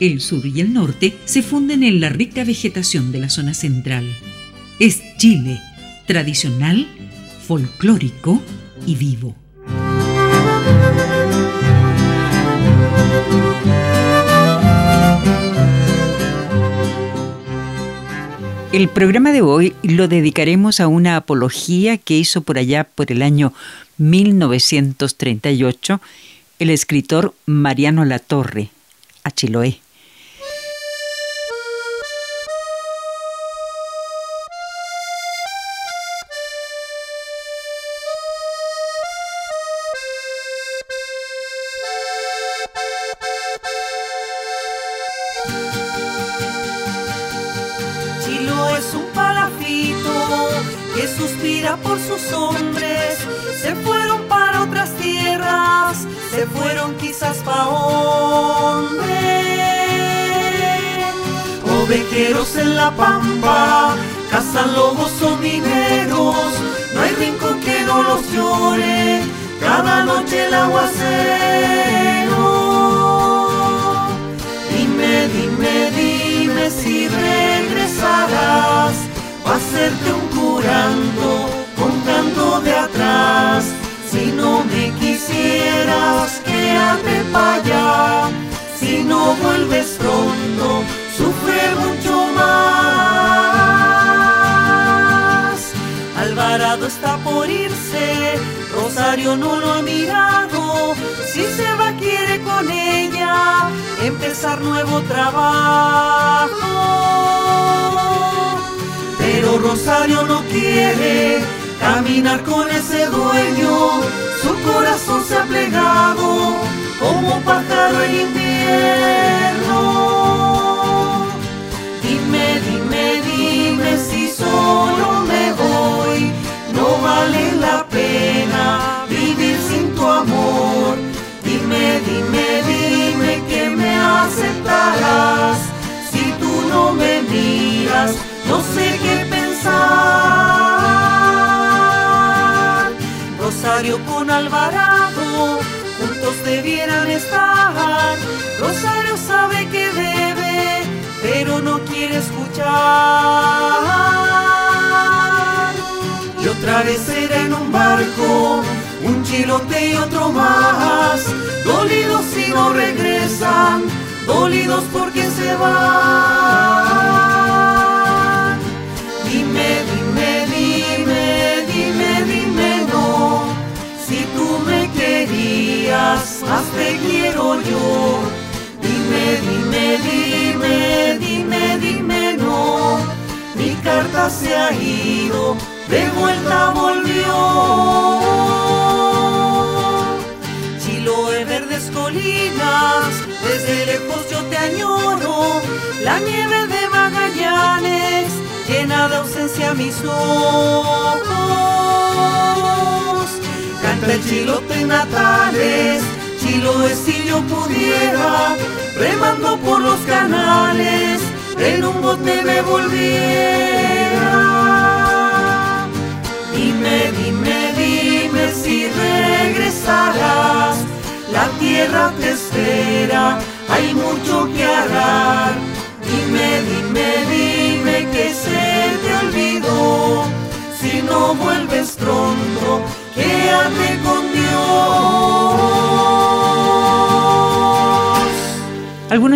El sur y el norte se funden en la rica vegetación de la zona central. Es Chile, tradicional, folclórico y vivo. El programa de hoy lo dedicaremos a una apología que hizo por allá por el año 1938 el escritor Mariano Latorre, a Chiloé. Nuevo trabajo. Pero Rosario no quiere caminar con ese dueño, su corazón se ha plegado como pájaro en invierno. Rosario con Alvarado, juntos debieran estar. Rosario sabe que debe, pero no quiere escuchar. Y otra vez será en un barco, un chilote y otro más. Dolidos si no regresan, dolidos porque se van. Te quiero yo. Dime, dime, dime, dime, dime no. Mi carta se ha ido, de vuelta volvió. Chiloé, verdes colinas, desde lejos yo te añoro. La nieve de Magallanes llena de ausencia mis ojos canta el chilote natales, Chiloé si yo pudiera, remando por los canales, en un bote me volviera. Dime, dime, dime si regresarás,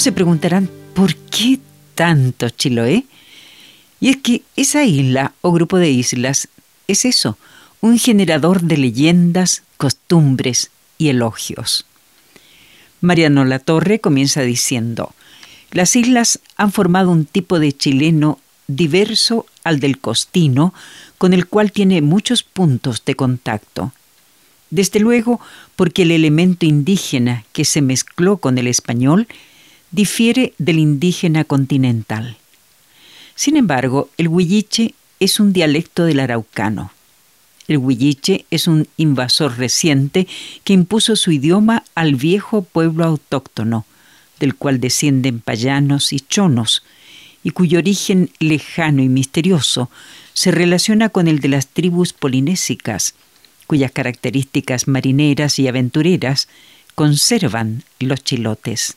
Se preguntarán, ¿por qué tanto Chiloé? Y es que esa isla o grupo de islas es eso, un generador de leyendas, costumbres y elogios. Mariano Latorre comienza diciendo, las islas han formado un tipo de chileno diverso al del costino, con el cual tiene muchos puntos de contacto. Desde luego, porque el elemento indígena que se mezcló con el español difiere del indígena continental. Sin embargo, el huilliche es un dialecto del araucano. El huilliche es un invasor reciente que impuso su idioma al viejo pueblo autóctono, del cual descienden payanos y chonos, y cuyo origen lejano y misterioso se relaciona con el de las tribus polinésicas, cuyas características marineras y aventureras conservan los chilotes.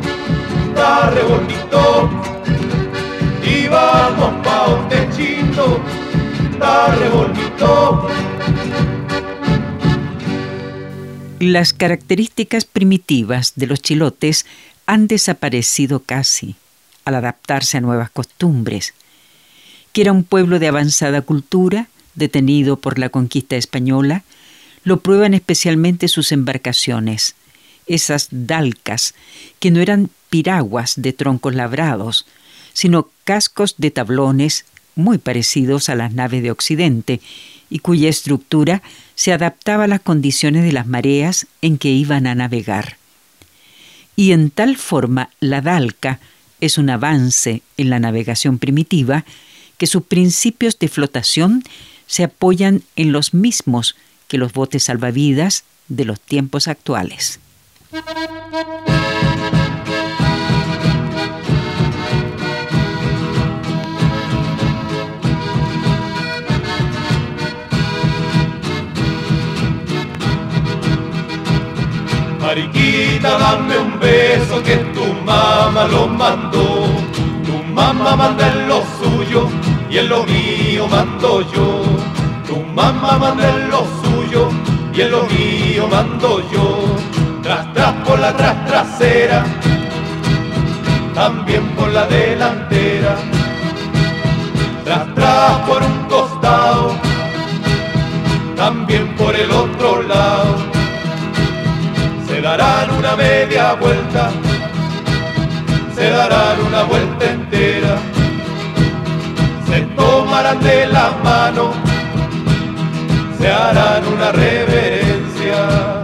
características primitivas de los chilotes han desaparecido casi al adaptarse a nuevas costumbres. Que era un pueblo de avanzada cultura, detenido por la conquista española, lo prueban especialmente sus embarcaciones, esas dalcas, que no eran piraguas de troncos labrados, sino cascos de tablones muy parecidos a las naves de Occidente y cuya estructura se adaptaba a las condiciones de las mareas en que iban a navegar. Y en tal forma la dalca es un avance en la navegación primitiva que sus principios de flotación se apoyan en los mismos que los botes salvavidas de los tiempos actuales. Mariquita, dame un beso que tu mamá lo mandó. Tu mamá manda en lo suyo y en lo mío mando yo. Tu mamá manda en lo suyo y en lo mío mando yo. Tras tras por la tras trasera, también por la delantera. Tras tras por un costado, también por el otro lado se darán una media vuelta, se darán una vuelta entera, se tomarán de la mano, se harán una reverencia.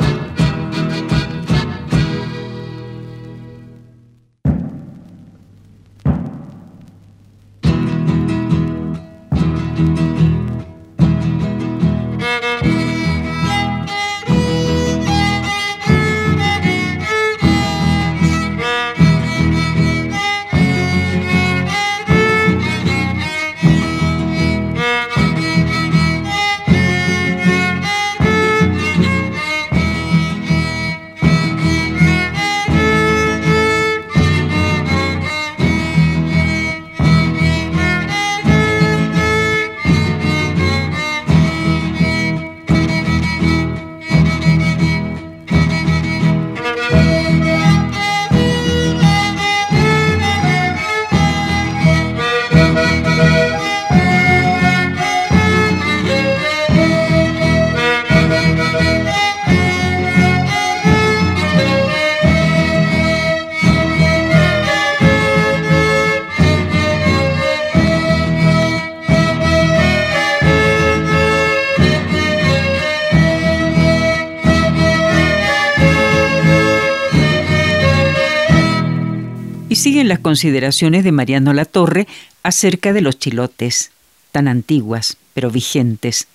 Consideraciones de Mariano Latorre acerca de los chilotes, tan antiguas pero vigentes.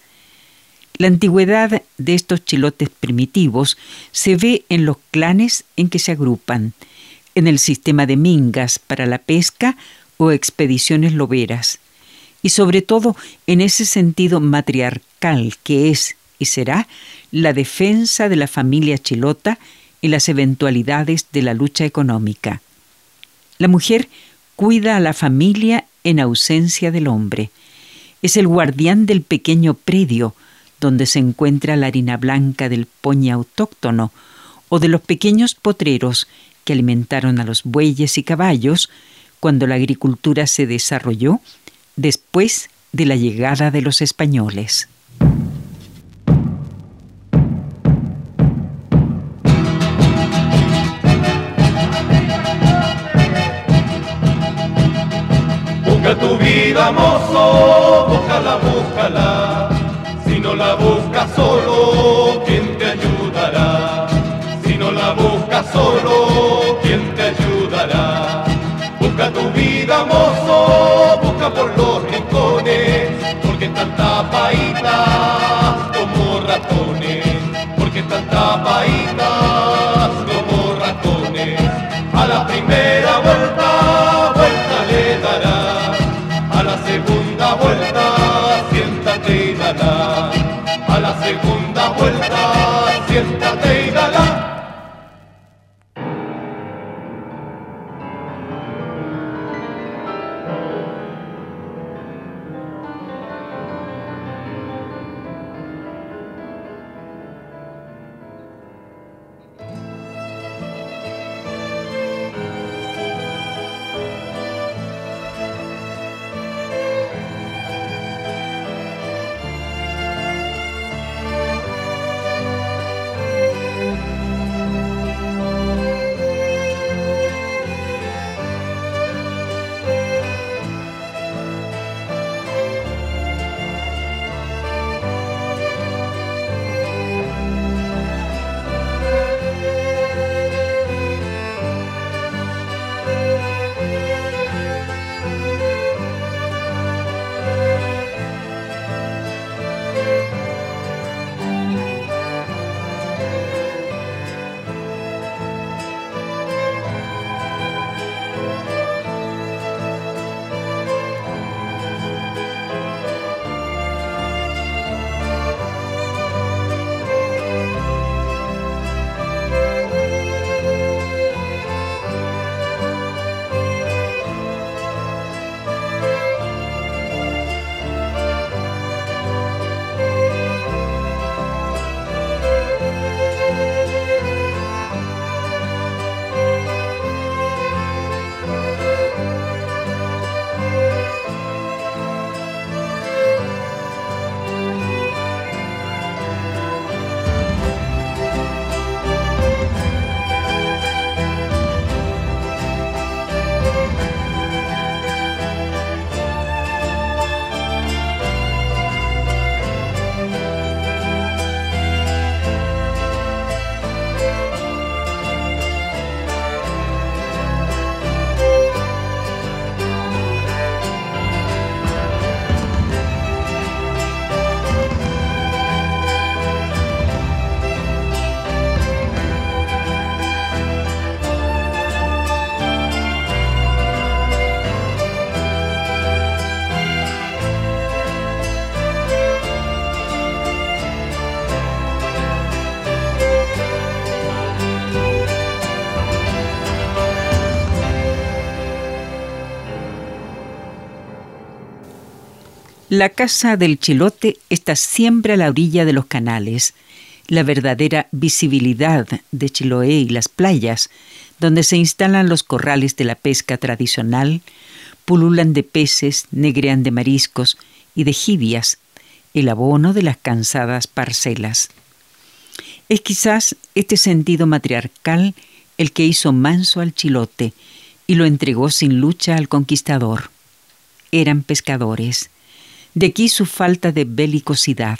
La antigüedad de estos chilotes primitivos se ve en los clanes en que se agrupan, en el sistema de mingas para la pesca o expediciones loberas, y sobre todo en ese sentido matriarcal que es y será la defensa de la familia chilota y las eventualidades de la lucha económica. La mujer cuida a la familia en ausencia del hombre. Es el guardián del pequeño predio donde se encuentra la harina blanca del poñe autóctono o de los pequeños potreros que alimentaron a los bueyes y caballos cuando la agricultura se desarrolló después de la llegada de los españoles. Vida, mozo. Si no la buscas solo, ¿quién te ayudará? Si no la buscas solo, ¿quién te ayudará? Busca tu vida, mozo, busca por los rincones, porque están tapaditas como ratones, porque están tapaditas segunda vuelta, siéntate La casa del Chilote está siempre a la orilla de los canales, la verdadera visibilidad de Chiloé y las playas, donde se instalan los corrales de la pesca tradicional, pululan de peces, negrean de mariscos y de jibias, el abono de las cansadas parcelas. Es quizás este sentido matriarcal el que hizo manso al chilote y lo entregó sin lucha al conquistador. Eran pescadores, de aquí su falta de belicosidad.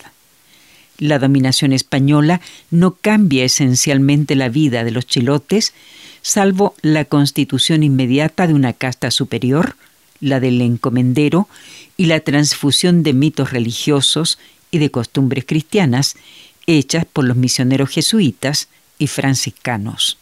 La dominación española no cambia esencialmente la vida de los chilotes, salvo la constitución inmediata de una casta superior, la del encomendero, y la transfusión de mitos religiosos y de costumbres cristianas hechas por los misioneros jesuitas y franciscanos.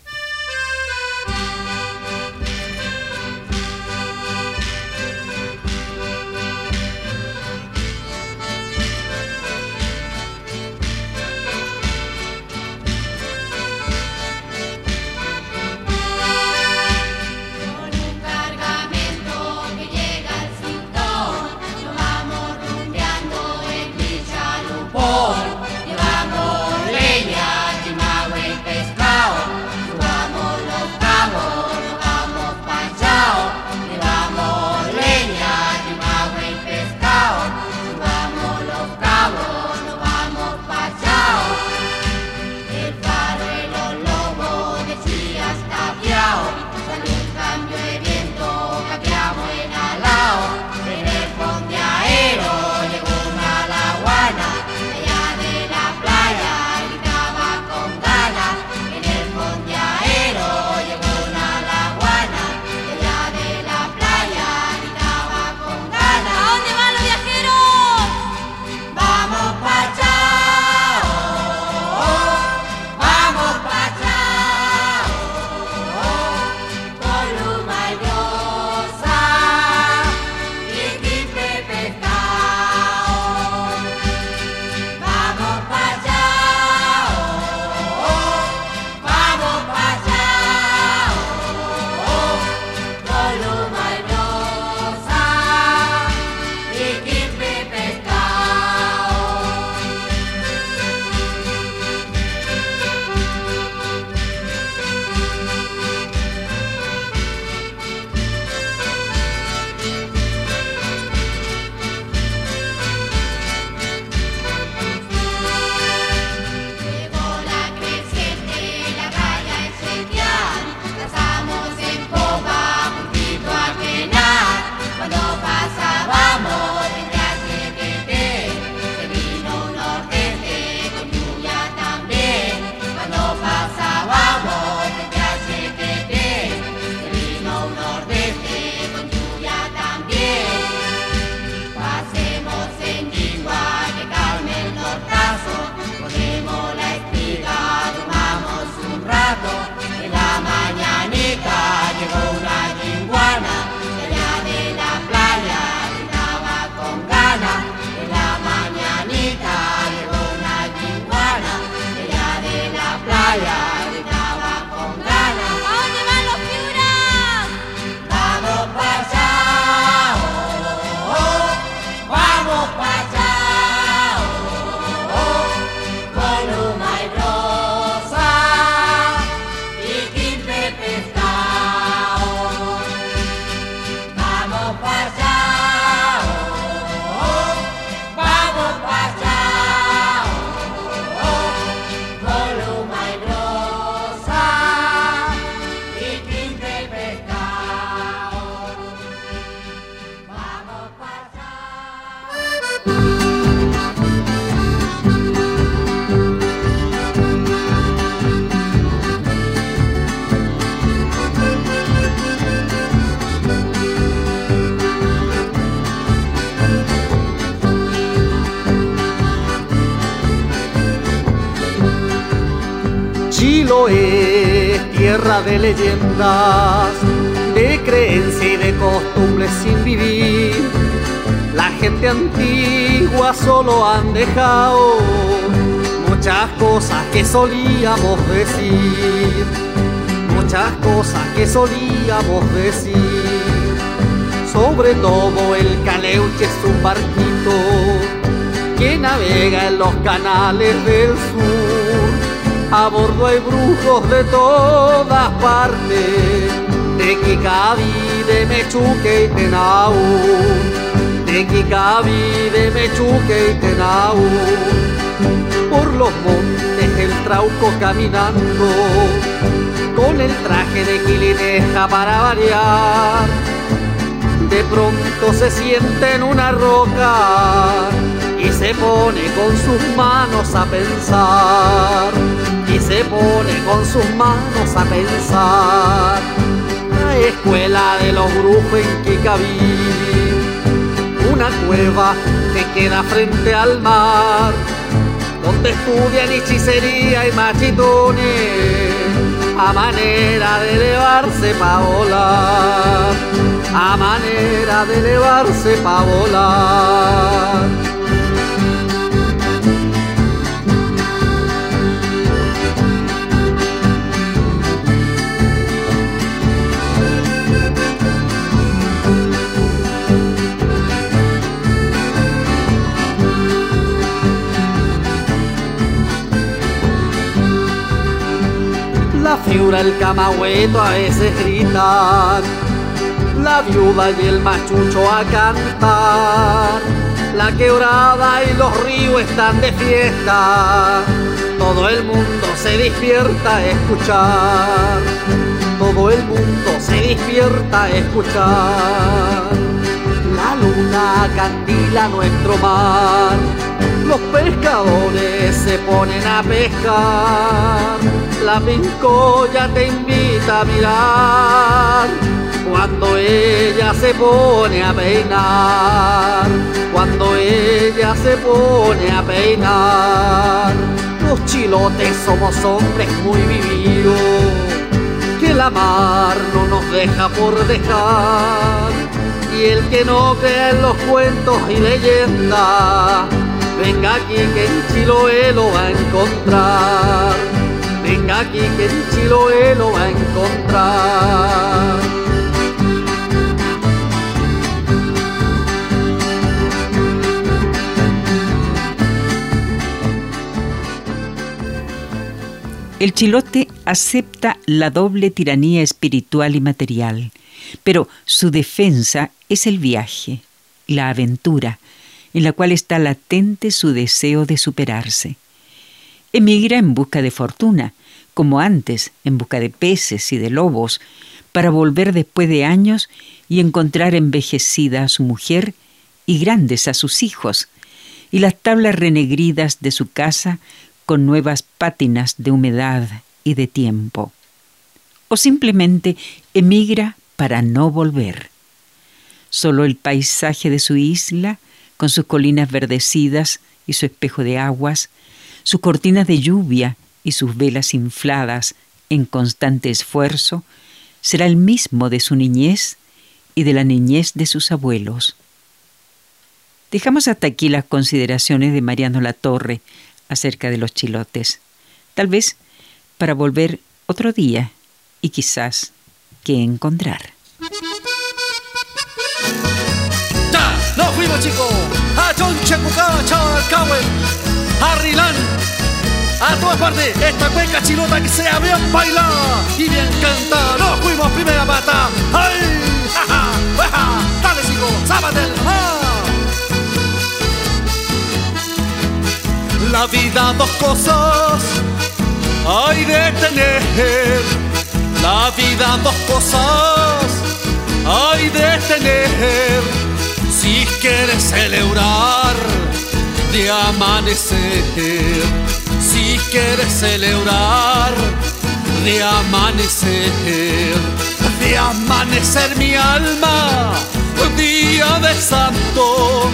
Es tierra de leyendas, de creencia y de costumbres sin vivir. La gente antigua solo han dejado muchas cosas que solíamos decir, muchas cosas que solíamos decir. Sobre todo el caleuche es un barquito que navega en los canales del sur a bordo hay brujos de todas partes, de Kikabi, de Mechuque y Tenau, de Kikabi, de Mechuque y Tenau. Por los montes el trauco caminando, con el traje de quilineja para variar. De pronto se siente en una roca y se pone con sus manos a pensar se pone con sus manos a pensar. La escuela de los brujos en Kikaví, una cueva que queda frente al mar, donde estudian hechicería y machitones, a manera de elevarse pa' volar, a manera de elevarse pa' volar. La fiura, el camagüeto a veces gritan, la viuda y el machucho a cantar, la quebrada y los ríos están de fiesta, todo el mundo se despierta a escuchar, todo el mundo se despierta a escuchar, la luna candila nuestro mar, los pescadores se ponen a pescar la pincoya te invita a mirar cuando ella se pone a peinar, cuando ella se pone a peinar. Los chilotes somos hombres muy vividos, que la mar no nos deja por dejar. Y el que no cree en los cuentos y leyendas, venga aquí que en Chiloé lo va a encontrar Venga aquí que en Chiloé lo va a encontrar. El chilote acepta la doble tiranía espiritual y material, pero su defensa es el viaje, la aventura, en la cual está latente su deseo de superarse. Emigra en busca de fortuna, como antes, en busca de peces y de lobos, para volver después de años y encontrar envejecida a su mujer y grandes a sus hijos, y las tablas renegridas de su casa con nuevas pátinas de humedad y de tiempo. O simplemente emigra para no volver. Solo el paisaje de su isla, con sus colinas verdecidas y su espejo de aguas, sus cortinas de lluvia y sus velas infladas en constante esfuerzo, será el mismo de su niñez y de la niñez de sus abuelos. Dejamos hasta aquí las consideraciones de Mariano Latorre acerca de los chilotes, tal vez para volver otro día y quizás que encontrar. ¡Ya! ¡Nos fuimos, chicos! ¡A a todas partes, esta cueca chilota que sea bien bailada y bien cantada. Nos fuimos primera pata. ¡Ay! ¡Ja, ja! dale chico! ¡Zápate La vida dos cosas hay de tener. La vida dos cosas hay de tener. Si quieres celebrar de amanecer si quieres celebrar de amanecer, de amanecer mi alma, día de santo,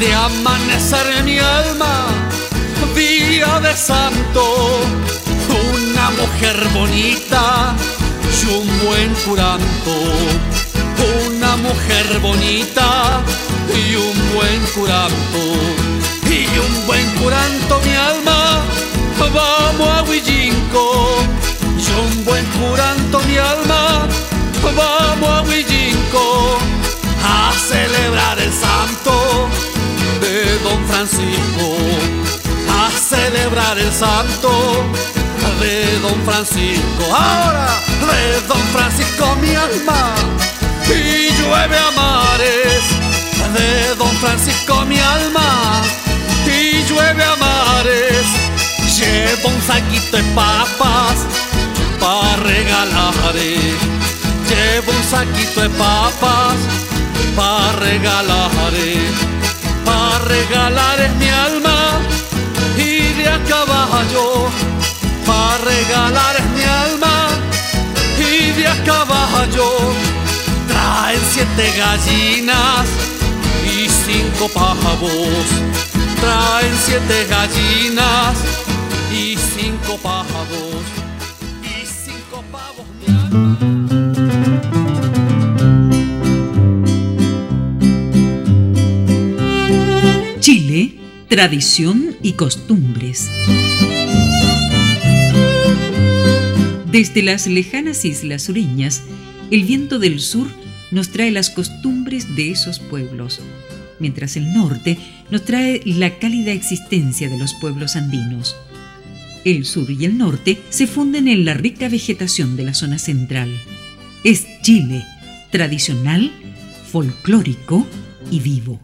de amanecer mi alma, día de santo, una mujer bonita y un buen curanto, mujer bonita y un buen curanto, y un buen curanto mi alma vamos a Huillinco, yo un buen curanto mi alma, vamos a Huillinco. A celebrar el santo de Don Francisco, a celebrar el santo de Don Francisco, ahora de Don Francisco mi alma, y llueve a mares de Don Francisco mi alma y llueve a mares llevo un saquito de papas para regalar llevo un saquito de papas para regalar para regalar es mi alma y de a caballo para regalar es mi alma y de a caballo siete gallinas y cinco pavos. Traen siete gallinas y cinco pavos. Y cinco pavos Chile, tradición y costumbres. Desde las lejanas islas sureñas, el viento del sur nos trae las costumbres de esos pueblos, mientras el norte nos trae la cálida existencia de los pueblos andinos. El sur y el norte se funden en la rica vegetación de la zona central. Es Chile, tradicional, folclórico y vivo.